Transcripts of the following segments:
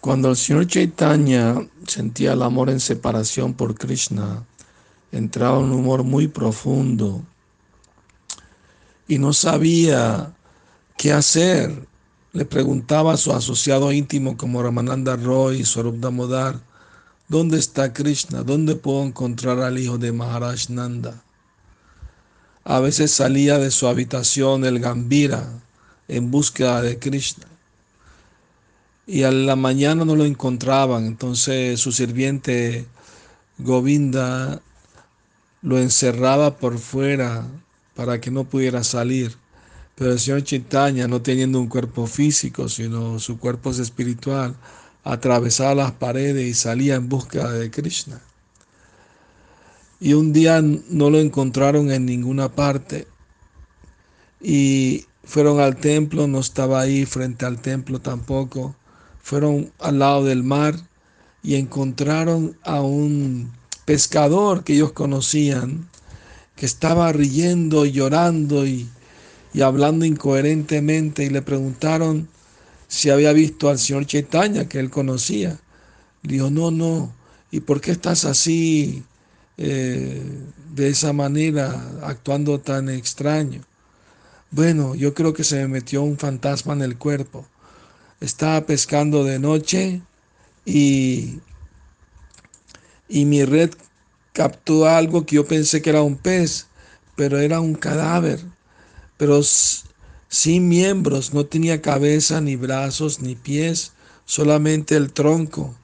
Cuando el señor Chaitanya sentía el amor en separación por Krishna, entraba en un humor muy profundo y no sabía qué hacer. Le preguntaba a su asociado íntimo como Ramananda Roy y Swarup Damodar, ¿dónde está Krishna? ¿Dónde puedo encontrar al hijo de Maharaj Nanda? A veces salía de su habitación el Gambira en búsqueda de Krishna. Y a la mañana no lo encontraban, entonces su sirviente Govinda lo encerraba por fuera para que no pudiera salir. Pero el señor Chaitanya, no teniendo un cuerpo físico, sino su cuerpo es espiritual, atravesaba las paredes y salía en busca de Krishna. Y un día no lo encontraron en ninguna parte. Y fueron al templo, no estaba ahí frente al templo tampoco. Fueron al lado del mar y encontraron a un pescador que ellos conocían, que estaba riendo y llorando y, hablando incoherentemente y le preguntaron si había visto al señor Chaitanya que él conocía. dijo, no, no, ¿y por qué estás así eh, de esa manera, actuando tan extraño? Bueno, yo creo que se me metió un fantasma en el cuerpo. Estaba pescando de noche y y mi red captó algo que yo pensé que era un pez, pero era un cadáver, pero sin miembros, no tenía cabeza, ni brazos, ni pies, solamente el tronco.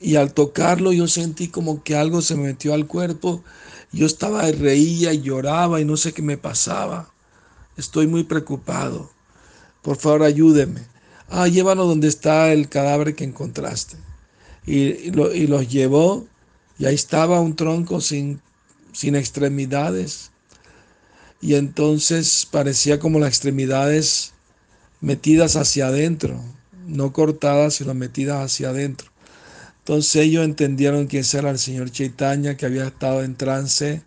Y al tocarlo yo sentí como que algo se me metió al cuerpo. Yo estaba, reía y lloraba y no sé qué me pasaba. Estoy muy preocupado. Por favor, ayúdeme. Ah, llévanos donde está el cadáver que encontraste. Y, y los llevó y ahí estaba un tronco sin, sin extremidades. Y entonces parecía como las extremidades metidas hacia adentro, no cortadas, sino metidas hacia adentro. Entonces ellos entendieron que era el señor Chaitanya, que había estado en trance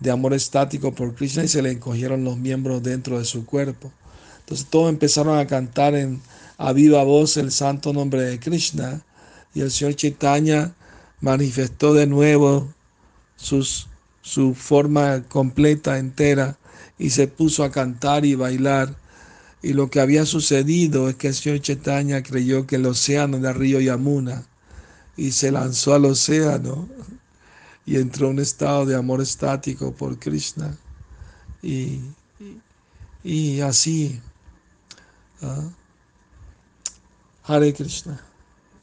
de amor estático por Krishna y se le encogieron los miembros dentro de su cuerpo. Entonces todos empezaron a cantar en, a viva voz el santo nombre de Krishna y el señor Chaitanya manifestó de nuevo su forma completa, entera, y se puso a cantar y bailar. Y lo que había sucedido es que el señor Chaitanya creyó que el océano era río Yamuna y se lanzó al océano y entró en un estado de amor estático por Krishna. Y, y, así. ¿ah? Hare Krishna.